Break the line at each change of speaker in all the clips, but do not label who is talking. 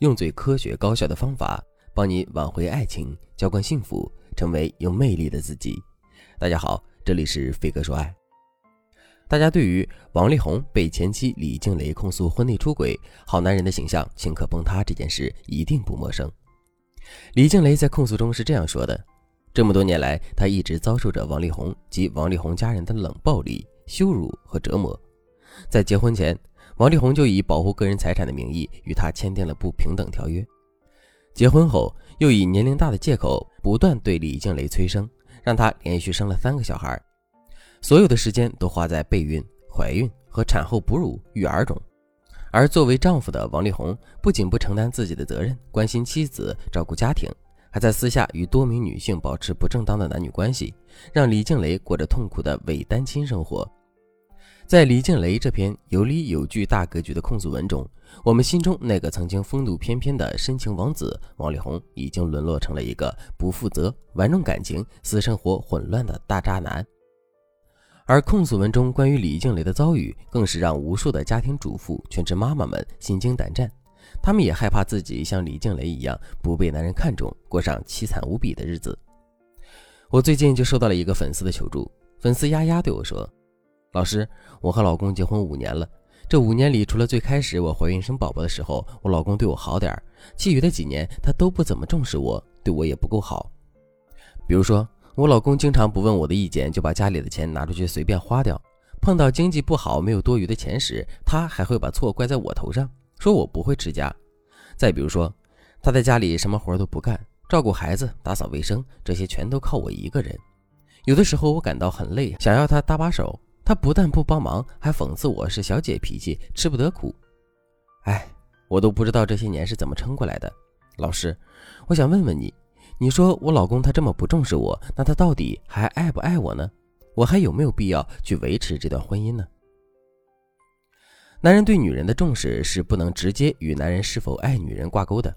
用最科学高效的方法帮你挽回爱情，浇灌幸福，成为有魅力的自己。大家好，这里是飞哥说爱。大家对于王力宏被前妻李静蕾控诉婚内出轨、好男人的形象顷刻崩塌这件事一定不陌生。李静蕾在控诉中是这样说的：这么多年来，她一直遭受着王力宏及王力宏家人的冷暴力、羞辱和折磨。在结婚前，王力宏就以保护个人财产的名义与她签订了不平等条约。结婚后，又以年龄大的借口不断对李静蕾催生，让她连续生了三个小孩，所有的时间都花在备孕、怀孕和产后哺乳、育儿中。而作为丈夫的王力宏，不仅不承担自己的责任，关心妻子、照顾家庭，还在私下与多名女性保持不正当的男女关系，让李静蕾过着痛苦的伪单亲生活。在李静蕾这篇有理有据、大格局的控诉文中，我们心中那个曾经风度翩翩的深情王子王力宏，已经沦落成了一个不负责、玩弄感情、私生活混乱的大渣男。而控诉文中关于李静蕾的遭遇，更是让无数的家庭主妇、全职妈妈们心惊胆战。她们也害怕自己像李静蕾一样不被男人看中，过上凄惨无比的日子。我最近就收到了一个粉丝的求助，粉丝丫丫对我说。老师，我和老公结婚五年了。这五年里，除了最开始我怀孕生宝宝的时候，我老公对我好点儿，其余的几年他都不怎么重视我，对我也不够好。比如说，我老公经常不问我的意见，就把家里的钱拿出去随便花掉。碰到经济不好、没有多余的钱时，他还会把错怪在我头上，说我不会持家。再比如说，他在家里什么活都不干，照顾孩子、打扫卫生，这些全都靠我一个人。有的时候我感到很累，想要他搭把手。他不但不帮忙，还讽刺我是小姐脾气，吃不得苦。哎，我都不知道这些年是怎么撑过来的。老师，我想问问你，你说我老公他这么不重视我，那他到底还爱不爱我呢？我还有没有必要去维持这段婚姻呢？男人对女人的重视是不能直接与男人是否爱女人挂钩的。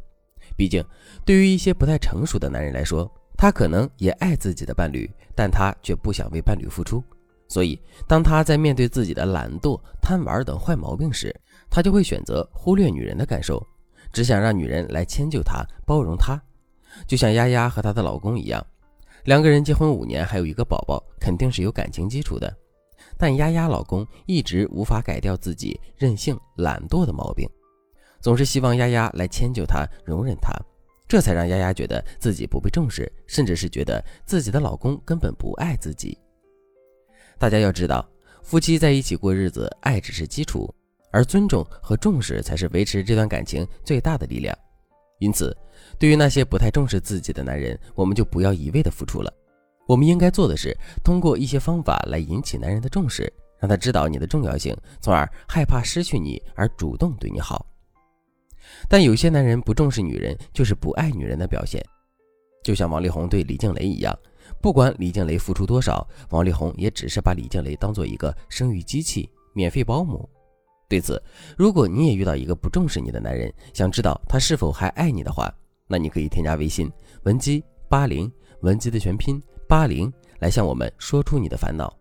毕竟，对于一些不太成熟的男人来说，他可能也爱自己的伴侣，但他却不想为伴侣付出。所以，当他在面对自己的懒惰、贪玩等坏毛病时，他就会选择忽略女人的感受，只想让女人来迁就他、包容他。就像丫丫和她的老公一样，两个人结婚五年，还有一个宝宝，肯定是有感情基础的。但丫丫老公一直无法改掉自己任性、懒惰的毛病，总是希望丫丫来迁就他、容忍他，这才让丫丫觉得自己不被重视，甚至是觉得自己的老公根本不爱自己。大家要知道，夫妻在一起过日子，爱只是基础，而尊重和重视才是维持这段感情最大的力量。因此，对于那些不太重视自己的男人，我们就不要一味的付出了。我们应该做的是，通过一些方法来引起男人的重视，让他知道你的重要性，从而害怕失去你而主动对你好。但有些男人不重视女人，就是不爱女人的表现，就像王力宏对李静蕾一样。不管李静蕾付出多少，王力宏也只是把李静蕾当做一个生育机器、免费保姆。对此，如果你也遇到一个不重视你的男人，想知道他是否还爱你的话，那你可以添加微信文姬八零，文姬的全拼八零，来向我们说出你的烦恼。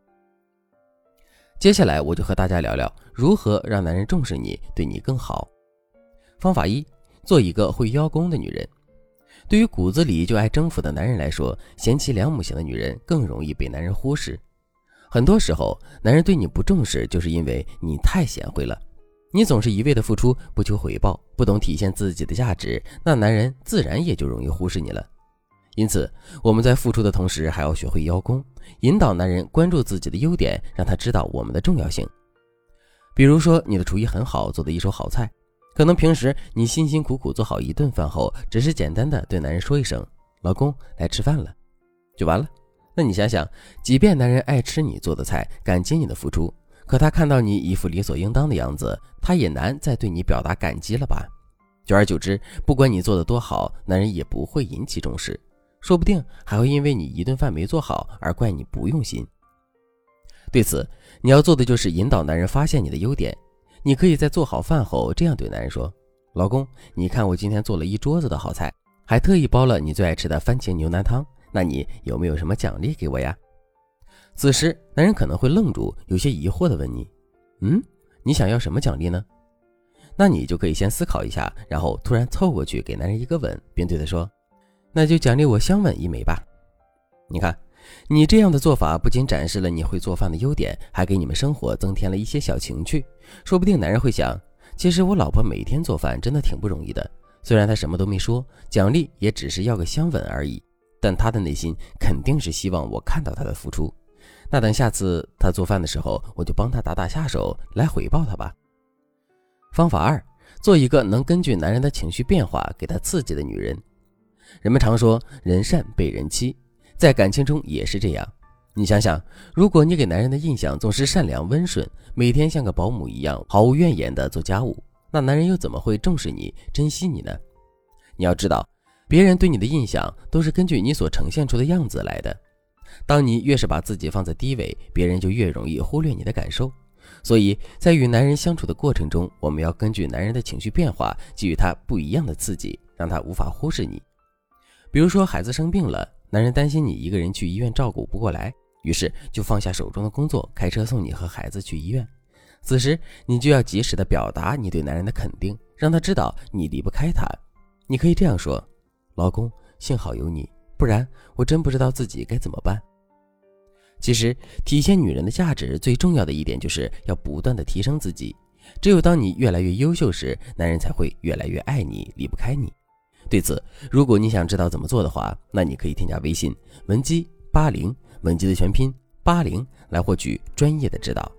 接下来我就和大家聊聊如何让男人重视你，对你更好。方法一：做一个会邀功的女人。对于骨子里就爱征服的男人来说，贤妻良母型的女人更容易被男人忽视。很多时候，男人对你不重视，就是因为你太贤惠了。你总是一味的付出，不求回报，不懂体现自己的价值，那男人自然也就容易忽视你了。因此，我们在付出的同时，还要学会邀功，引导男人关注自己的优点，让他知道我们的重要性。比如说，你的厨艺很好，做的一手好菜。可能平时你辛辛苦苦做好一顿饭后，只是简单的对男人说一声“老公来吃饭了”，就完了。那你想想，即便男人爱吃你做的菜，感激你的付出，可他看到你一副理所应当的样子，他也难再对你表达感激了吧？久而久之，不管你做的多好，男人也不会引起重视，说不定还会因为你一顿饭没做好而怪你不用心。对此，你要做的就是引导男人发现你的优点。你可以在做好饭后这样对男人说：“老公，你看我今天做了一桌子的好菜，还特意煲了你最爱吃的番茄牛腩汤。那你有没有什么奖励给我呀？”此时，男人可能会愣住，有些疑惑地问你：“嗯，你想要什么奖励呢？”那你就可以先思考一下，然后突然凑过去给男人一个吻，并对他说：“那就奖励我香吻一枚吧。”你看，你这样的做法不仅展示了你会做饭的优点，还给你们生活增添了一些小情趣。说不定男人会想，其实我老婆每天做饭真的挺不容易的。虽然她什么都没说，奖励也只是要个香吻而已，但她的内心肯定是希望我看到她的付出。那等下次她做饭的时候，我就帮她打打下手来回报她吧。方法二，做一个能根据男人的情绪变化给他刺激的女人。人们常说人善被人欺，在感情中也是这样。你想想，如果你给男人的印象总是善良温顺，每天像个保姆一样毫无怨言的做家务，那男人又怎么会重视你、珍惜你呢？你要知道，别人对你的印象都是根据你所呈现出的样子来的。当你越是把自己放在低位，别人就越容易忽略你的感受。所以在与男人相处的过程中，我们要根据男人的情绪变化，给予他不一样的刺激，让他无法忽视你。比如说，孩子生病了，男人担心你一个人去医院照顾不过来，于是就放下手中的工作，开车送你和孩子去医院。此时，你就要及时的表达你对男人的肯定，让他知道你离不开他。你可以这样说：“老公，幸好有你，不然我真不知道自己该怎么办。”其实，体现女人的价值最重要的一点，就是要不断的提升自己。只有当你越来越优秀时，男人才会越来越爱你，离不开你。对此，如果你想知道怎么做的话，那你可以添加微信文姬八零，文姬的全拼八零，来获取专业的指导。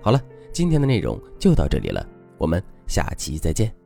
好了，今天的内容就到这里了，我们下期再见。